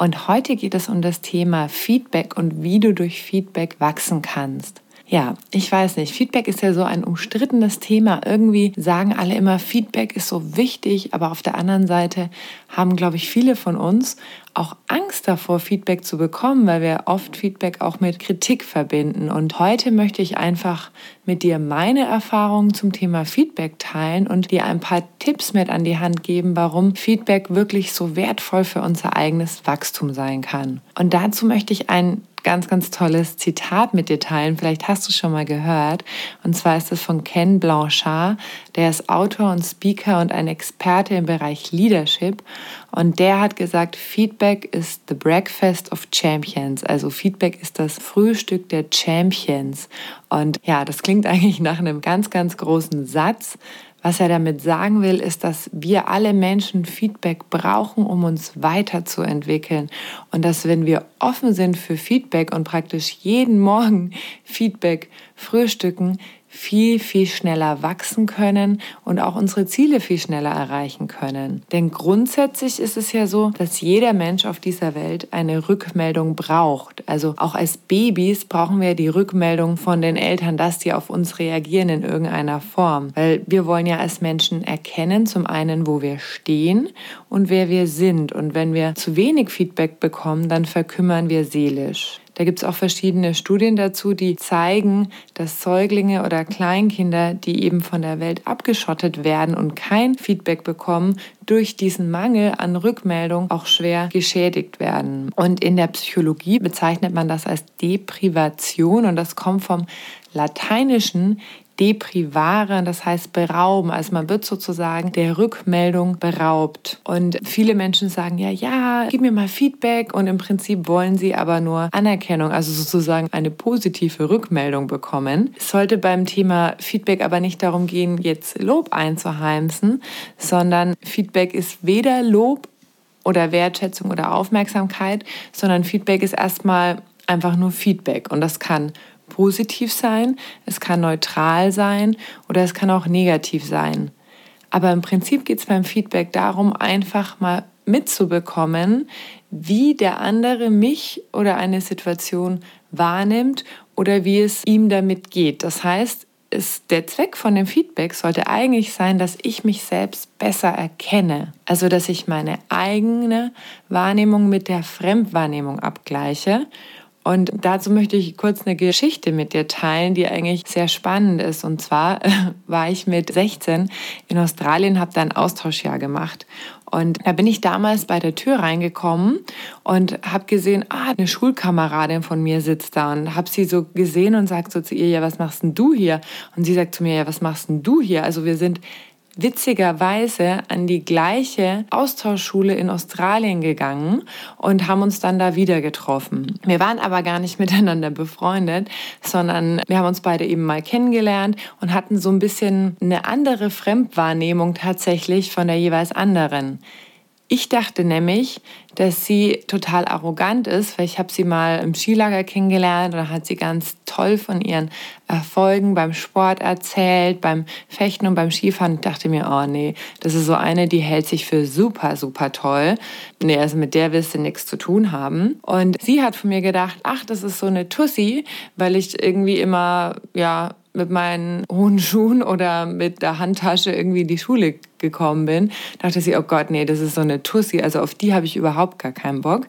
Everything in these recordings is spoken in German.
Und heute geht es um das Thema Feedback und wie du durch Feedback wachsen kannst. Ja, ich weiß nicht. Feedback ist ja so ein umstrittenes Thema. Irgendwie sagen alle immer, Feedback ist so wichtig, aber auf der anderen Seite haben, glaube ich, viele von uns auch Angst davor, Feedback zu bekommen, weil wir oft Feedback auch mit Kritik verbinden. Und heute möchte ich einfach mit dir meine Erfahrungen zum Thema Feedback teilen und dir ein paar Tipps mit an die Hand geben, warum Feedback wirklich so wertvoll für unser eigenes Wachstum sein kann. Und dazu möchte ich ein ganz, ganz tolles Zitat mit dir teilen. Vielleicht hast du es schon mal gehört. Und zwar ist es von Ken Blanchard. Der ist Autor und Speaker und ein Experte im Bereich Leadership. Und der hat gesagt, Feedback ist the breakfast of champions. Also Feedback ist das Frühstück der Champions. Und ja, das klingt eigentlich nach einem ganz, ganz großen Satz. Was er damit sagen will, ist, dass wir alle Menschen Feedback brauchen, um uns weiterzuentwickeln. Und dass wenn wir offen sind für Feedback und praktisch jeden Morgen Feedback frühstücken, viel, viel schneller wachsen können und auch unsere Ziele viel schneller erreichen können. Denn grundsätzlich ist es ja so, dass jeder Mensch auf dieser Welt eine Rückmeldung braucht. Also auch als Babys brauchen wir die Rückmeldung von den Eltern, dass die auf uns reagieren in irgendeiner Form. Weil wir wollen ja als Menschen erkennen, zum einen, wo wir stehen und wer wir sind. Und wenn wir zu wenig Feedback bekommen, dann verkümmern wir seelisch. Da gibt es auch verschiedene Studien dazu, die zeigen, dass Säuglinge oder Kleinkinder, die eben von der Welt abgeschottet werden und kein Feedback bekommen, durch diesen Mangel an Rückmeldung auch schwer geschädigt werden. Und in der Psychologie bezeichnet man das als Deprivation und das kommt vom Lateinischen deprivare, das heißt berauben. Also man wird sozusagen der Rückmeldung beraubt. Und viele Menschen sagen ja, ja, gib mir mal Feedback und im Prinzip wollen sie aber nur Anerkennung, also sozusagen eine positive Rückmeldung bekommen. Es sollte beim Thema Feedback aber nicht darum gehen, jetzt Lob einzuheimsen, sondern Feedback ist weder Lob oder Wertschätzung oder Aufmerksamkeit, sondern Feedback ist erstmal einfach nur Feedback und das kann positiv sein, es kann neutral sein oder es kann auch negativ sein. Aber im Prinzip geht es beim Feedback darum, einfach mal mitzubekommen, wie der andere mich oder eine Situation wahrnimmt oder wie es ihm damit geht. Das heißt, ist der Zweck von dem Feedback sollte eigentlich sein, dass ich mich selbst besser erkenne. Also, dass ich meine eigene Wahrnehmung mit der Fremdwahrnehmung abgleiche und dazu möchte ich kurz eine Geschichte mit dir teilen, die eigentlich sehr spannend ist. Und zwar war ich mit 16 in Australien, habe da ein Austauschjahr gemacht. Und da bin ich damals bei der Tür reingekommen und habe gesehen, ah, eine Schulkameradin von mir sitzt da und habe sie so gesehen und sagt so zu ihr, ja, was machst denn du hier? Und sie sagt zu mir, ja, was machst denn du hier? Also wir sind witzigerweise an die gleiche Austauschschule in Australien gegangen und haben uns dann da wieder getroffen. Wir waren aber gar nicht miteinander befreundet, sondern wir haben uns beide eben mal kennengelernt und hatten so ein bisschen eine andere Fremdwahrnehmung tatsächlich von der jeweils anderen. Ich dachte nämlich, dass sie total arrogant ist, weil ich habe sie mal im Skilager kennengelernt und hat sie ganz toll von ihren Erfolgen beim Sport erzählt, beim Fechten und beim Skifahren. Ich dachte mir, oh nee, das ist so eine, die hält sich für super, super toll. Nee, also mit der willst du nichts zu tun haben. Und sie hat von mir gedacht, ach, das ist so eine Tussi, weil ich irgendwie immer, ja, mit meinen hohen Schuhen oder mit der Handtasche irgendwie in die Schule gekommen bin, dachte sie, oh Gott, nee, das ist so eine Tussi, also auf die habe ich überhaupt gar keinen Bock.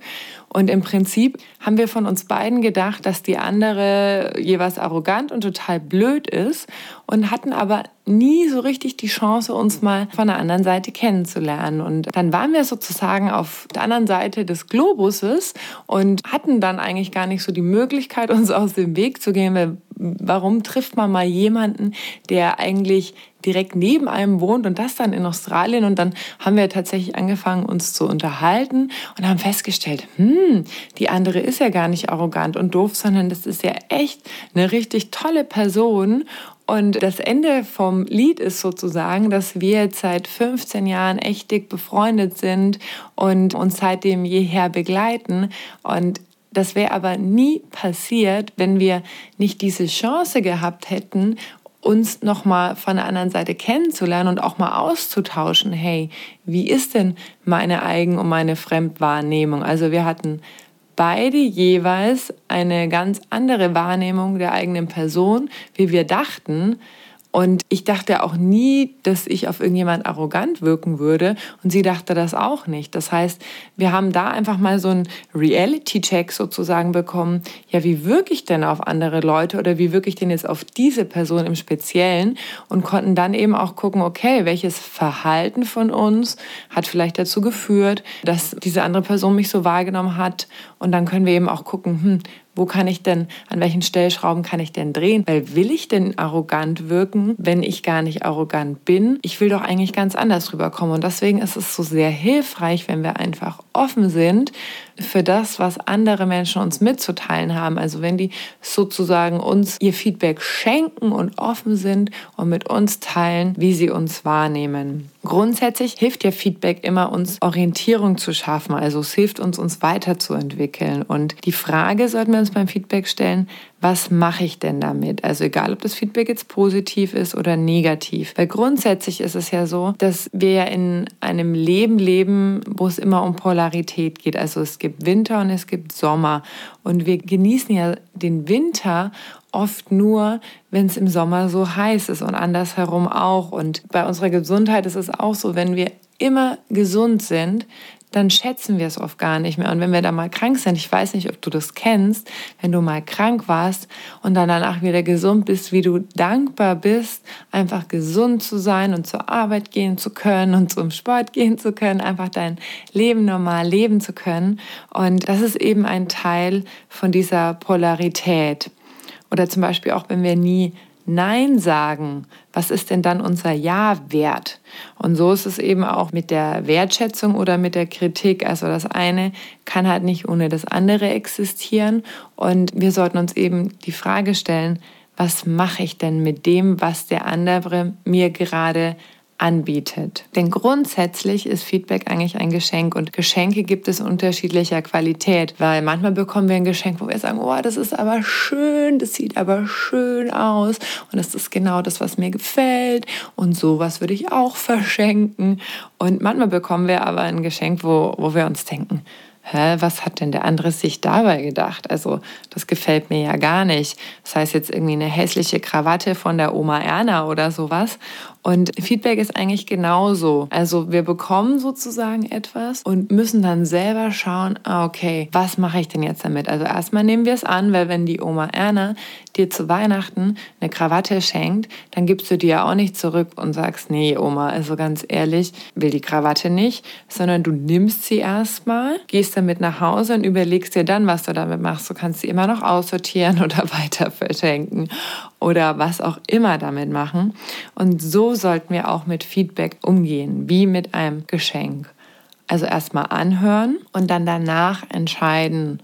Und im Prinzip haben wir von uns beiden gedacht, dass die andere jeweils arrogant und total blöd ist und hatten aber nie so richtig die Chance, uns mal von der anderen Seite kennenzulernen. Und dann waren wir sozusagen auf der anderen Seite des Globuses und hatten dann eigentlich gar nicht so die Möglichkeit, uns aus dem Weg zu gehen, weil warum trifft man mal jemanden, der eigentlich direkt neben einem wohnt und das dann in Australien. Und dann haben wir tatsächlich angefangen, uns zu unterhalten und haben festgestellt, hm, die andere ist ja gar nicht arrogant und doof, sondern das ist ja echt eine richtig tolle Person. Und das Ende vom Lied ist sozusagen, dass wir seit 15 Jahren echt dick befreundet sind und uns seitdem jeher begleiten. Und das wäre aber nie passiert, wenn wir nicht diese Chance gehabt hätten, uns noch mal von der anderen Seite kennenzulernen und auch mal auszutauschen. Hey, wie ist denn meine Eigen- und meine Fremdwahrnehmung? Also wir hatten beide jeweils eine ganz andere Wahrnehmung der eigenen Person, wie wir dachten. Und ich dachte auch nie, dass ich auf irgendjemand arrogant wirken würde. Und sie dachte das auch nicht. Das heißt, wir haben da einfach mal so einen Reality-Check sozusagen bekommen. Ja, wie wirke ich denn auf andere Leute oder wie wirke ich denn jetzt auf diese Person im Speziellen? Und konnten dann eben auch gucken, okay, welches Verhalten von uns hat vielleicht dazu geführt, dass diese andere Person mich so wahrgenommen hat. Und dann können wir eben auch gucken, hm, wo kann ich denn, an welchen Stellschrauben kann ich denn drehen? Weil will ich denn arrogant wirken, wenn ich gar nicht arrogant bin? Ich will doch eigentlich ganz anders rüberkommen. Und deswegen ist es so sehr hilfreich, wenn wir einfach offen sind für das, was andere Menschen uns mitzuteilen haben. Also wenn die sozusagen uns ihr Feedback schenken und offen sind und mit uns teilen, wie sie uns wahrnehmen. Grundsätzlich hilft ja Feedback immer, uns Orientierung zu schaffen. Also es hilft uns, uns weiterzuentwickeln. Und die Frage sollten wir uns beim Feedback stellen, was mache ich denn damit? Also egal, ob das Feedback jetzt positiv ist oder negativ. Weil grundsätzlich ist es ja so, dass wir ja in einem Leben leben, wo es immer um Polarität geht. Also es gibt Winter und es gibt Sommer. Und wir genießen ja den Winter oft nur, wenn es im Sommer so heiß ist und andersherum auch. Und bei unserer Gesundheit ist es auch so, wenn wir immer gesund sind, dann schätzen wir es oft gar nicht mehr. Und wenn wir da mal krank sind, ich weiß nicht, ob du das kennst, wenn du mal krank warst und dann danach wieder gesund bist, wie du dankbar bist, einfach gesund zu sein und zur Arbeit gehen zu können und zum Sport gehen zu können, einfach dein Leben normal leben zu können. Und das ist eben ein Teil von dieser Polarität. Oder zum Beispiel auch, wenn wir nie Nein sagen, was ist denn dann unser Ja wert? Und so ist es eben auch mit der Wertschätzung oder mit der Kritik. Also das eine kann halt nicht ohne das andere existieren. Und wir sollten uns eben die Frage stellen, was mache ich denn mit dem, was der andere mir gerade anbietet. Denn grundsätzlich ist Feedback eigentlich ein Geschenk und Geschenke gibt es unterschiedlicher Qualität, weil manchmal bekommen wir ein Geschenk, wo wir sagen, oh, das ist aber schön, das sieht aber schön aus und das ist genau das, was mir gefällt und sowas würde ich auch verschenken. Und manchmal bekommen wir aber ein Geschenk, wo, wo wir uns denken, hä, was hat denn der andere sich dabei gedacht? Also das gefällt mir ja gar nicht. Das heißt jetzt irgendwie eine hässliche Krawatte von der Oma Erna oder sowas. Und Feedback ist eigentlich genauso. Also wir bekommen sozusagen etwas und müssen dann selber schauen, ah, okay, was mache ich denn jetzt damit? Also erstmal nehmen wir es an, weil wenn die Oma Erna dir zu Weihnachten eine Krawatte schenkt, dann gibst du die ja auch nicht zurück und sagst, nee, Oma, also ganz ehrlich, will die Krawatte nicht, sondern du nimmst sie erstmal, gehst damit nach Hause und überlegst dir dann, was du damit machst. Du kannst sie immer noch aussortieren oder weiter verschenken oder was auch immer damit machen. Und so sollten wir auch mit Feedback umgehen, wie mit einem Geschenk. Also erstmal anhören und dann danach entscheiden,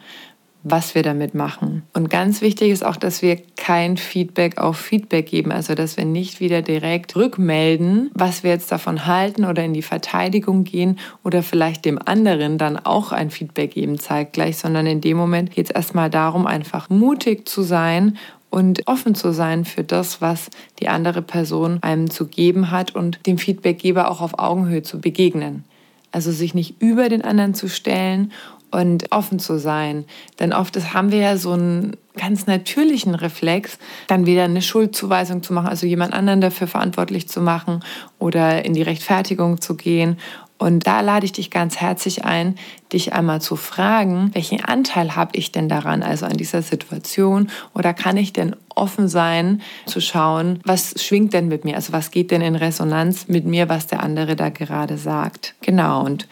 was wir damit machen. Und ganz wichtig ist auch, dass wir kein Feedback auf Feedback geben, also dass wir nicht wieder direkt rückmelden, was wir jetzt davon halten oder in die Verteidigung gehen oder vielleicht dem anderen dann auch ein Feedback geben zeitgleich, sondern in dem Moment geht es erstmal darum, einfach mutig zu sein und offen zu sein für das, was die andere Person einem zu geben hat und dem Feedbackgeber auch auf Augenhöhe zu begegnen. Also sich nicht über den anderen zu stellen und offen zu sein. Denn oft haben wir ja so einen ganz natürlichen Reflex, dann wieder eine Schuldzuweisung zu machen, also jemand anderen dafür verantwortlich zu machen oder in die Rechtfertigung zu gehen. Und da lade ich dich ganz herzlich ein, dich einmal zu fragen, welchen Anteil habe ich denn daran, also an dieser Situation? Oder kann ich denn offen sein, zu schauen, was schwingt denn mit mir? Also was geht denn in Resonanz mit mir, was der andere da gerade sagt? Genau. Und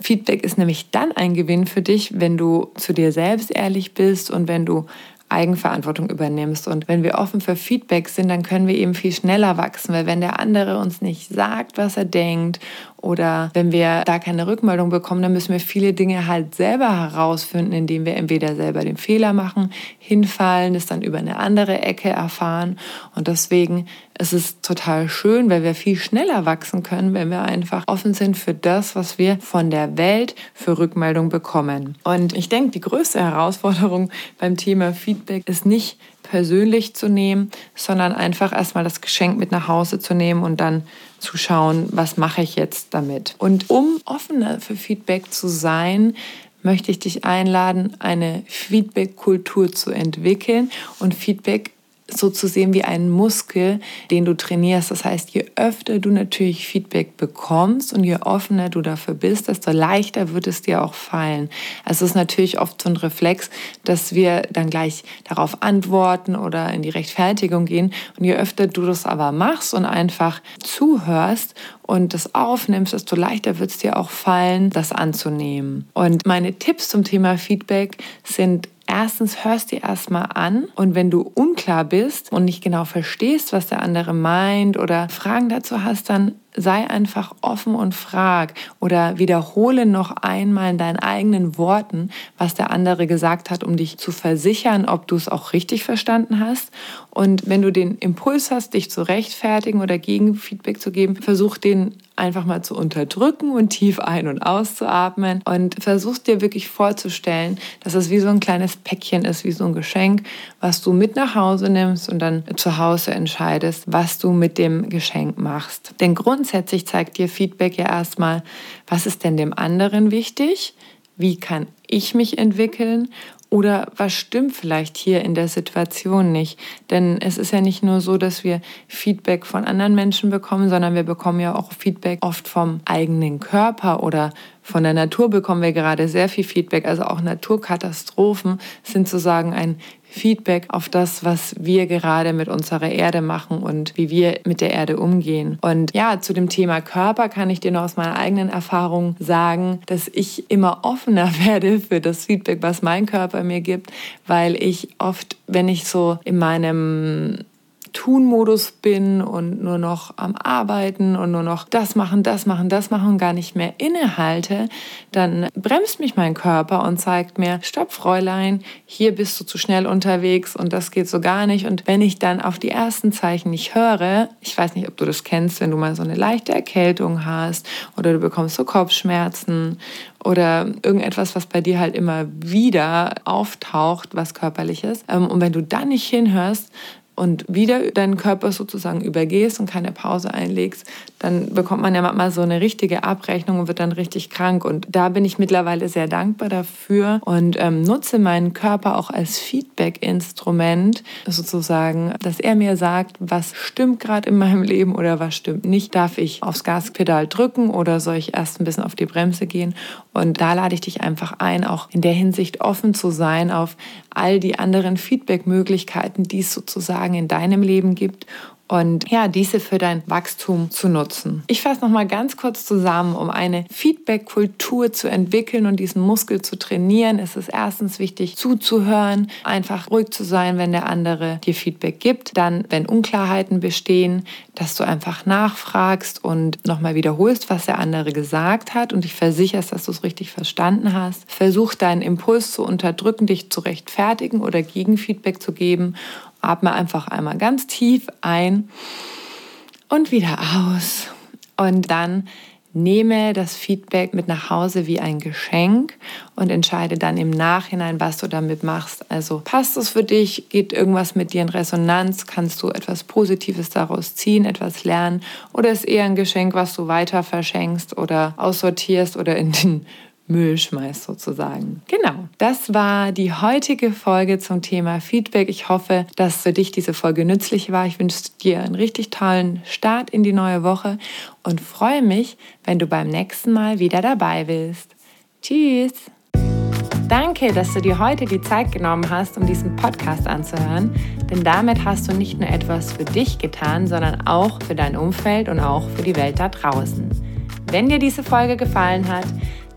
Feedback ist nämlich dann ein Gewinn für dich, wenn du zu dir selbst ehrlich bist und wenn du Eigenverantwortung übernimmst. Und wenn wir offen für Feedback sind, dann können wir eben viel schneller wachsen, weil wenn der andere uns nicht sagt, was er denkt oder wenn wir da keine Rückmeldung bekommen, dann müssen wir viele Dinge halt selber herausfinden, indem wir entweder selber den Fehler machen, hinfallen, es dann über eine andere Ecke erfahren. Und deswegen ist es total schön, weil wir viel schneller wachsen können, wenn wir einfach offen sind für das, was wir von der Welt für Rückmeldung bekommen. Und ich denke, die größte Herausforderung beim Thema Feedback ist nicht persönlich zu nehmen, sondern einfach erstmal das Geschenk mit nach Hause zu nehmen und dann zu schauen, was mache ich jetzt damit. Und um offener für Feedback zu sein, möchte ich dich einladen, eine Feedback-Kultur zu entwickeln und Feedback so zu sehen wie einen Muskel, den du trainierst. Das heißt, je öfter du natürlich Feedback bekommst und je offener du dafür bist, desto leichter wird es dir auch fallen. Also es ist natürlich oft so ein Reflex, dass wir dann gleich darauf antworten oder in die Rechtfertigung gehen. Und je öfter du das aber machst und einfach zuhörst und das aufnimmst, desto leichter wird es dir auch fallen, das anzunehmen. Und meine Tipps zum Thema Feedback sind erstens hörst dir erstmal an und wenn du unklar bist und nicht genau verstehst, was der andere meint oder Fragen dazu hast, dann sei einfach offen und frag oder wiederhole noch einmal in deinen eigenen Worten, was der andere gesagt hat, um dich zu versichern, ob du es auch richtig verstanden hast. Und wenn du den Impuls hast, dich zu rechtfertigen oder Gegenfeedback zu geben, versuch den einfach mal zu unterdrücken und tief ein- und auszuatmen und versuchst dir wirklich vorzustellen, dass es wie so ein kleines Päckchen ist, wie so ein Geschenk, was du mit nach Hause nimmst und dann zu Hause entscheidest, was du mit dem Geschenk machst. Denn grundsätzlich zeigt dir Feedback ja erstmal, was ist denn dem anderen wichtig? Wie kann ich mich entwickeln oder was stimmt vielleicht hier in der Situation nicht? Denn es ist ja nicht nur so, dass wir Feedback von anderen Menschen bekommen, sondern wir bekommen ja auch Feedback oft vom eigenen Körper oder von der Natur bekommen wir gerade sehr viel Feedback. Also auch Naturkatastrophen sind sozusagen ein Feedback auf das, was wir gerade mit unserer Erde machen und wie wir mit der Erde umgehen. Und ja, zu dem Thema Körper kann ich dir noch aus meiner eigenen Erfahrung sagen, dass ich immer offener werde für das Feedback, was mein Körper mir gibt, weil ich oft, wenn ich so in meinem Tun-Modus bin und nur noch am Arbeiten und nur noch das machen, das machen, das machen und gar nicht mehr innehalte, dann bremst mich mein Körper und zeigt mir, stopp Fräulein, hier bist du zu schnell unterwegs und das geht so gar nicht. Und wenn ich dann auf die ersten Zeichen nicht höre, ich weiß nicht, ob du das kennst, wenn du mal so eine leichte Erkältung hast oder du bekommst so Kopfschmerzen oder irgendetwas, was bei dir halt immer wieder auftaucht, was körperlich ist. Ähm, und wenn du dann nicht hinhörst, und wieder deinen Körper sozusagen übergehst und keine Pause einlegst, dann bekommt man ja manchmal so eine richtige Abrechnung und wird dann richtig krank. Und da bin ich mittlerweile sehr dankbar dafür und ähm, nutze meinen Körper auch als Feedback-Instrument, sozusagen, dass er mir sagt, was stimmt gerade in meinem Leben oder was stimmt nicht. Darf ich aufs Gaspedal drücken oder soll ich erst ein bisschen auf die Bremse gehen? Und da lade ich dich einfach ein, auch in der Hinsicht offen zu sein auf all die anderen Feedback-Möglichkeiten, die es sozusagen in deinem Leben gibt und ja, diese für dein Wachstum zu nutzen. Ich fasse noch mal ganz kurz zusammen, um eine Feedback-Kultur zu entwickeln und diesen Muskel zu trainieren, ist es erstens wichtig zuzuhören, einfach ruhig zu sein, wenn der andere dir Feedback gibt. Dann, wenn Unklarheiten bestehen, dass du einfach nachfragst und nochmal wiederholst, was der andere gesagt hat und dich versicherst, dass du es richtig verstanden hast. Versuch deinen Impuls zu unterdrücken, dich zu rechtfertigen oder Gegenfeedback zu geben Atme einfach einmal ganz tief ein und wieder aus. Und dann nehme das Feedback mit nach Hause wie ein Geschenk und entscheide dann im Nachhinein, was du damit machst. Also passt es für dich? Geht irgendwas mit dir in Resonanz? Kannst du etwas Positives daraus ziehen, etwas lernen? Oder ist eher ein Geschenk, was du weiter verschenkst oder aussortierst oder in den Müll schmeißt sozusagen. Genau, das war die heutige Folge zum Thema Feedback. Ich hoffe, dass für dich diese Folge nützlich war. Ich wünsche dir einen richtig tollen Start in die neue Woche und freue mich, wenn du beim nächsten Mal wieder dabei bist. Tschüss! Danke, dass du dir heute die Zeit genommen hast, um diesen Podcast anzuhören, denn damit hast du nicht nur etwas für dich getan, sondern auch für dein Umfeld und auch für die Welt da draußen. Wenn dir diese Folge gefallen hat,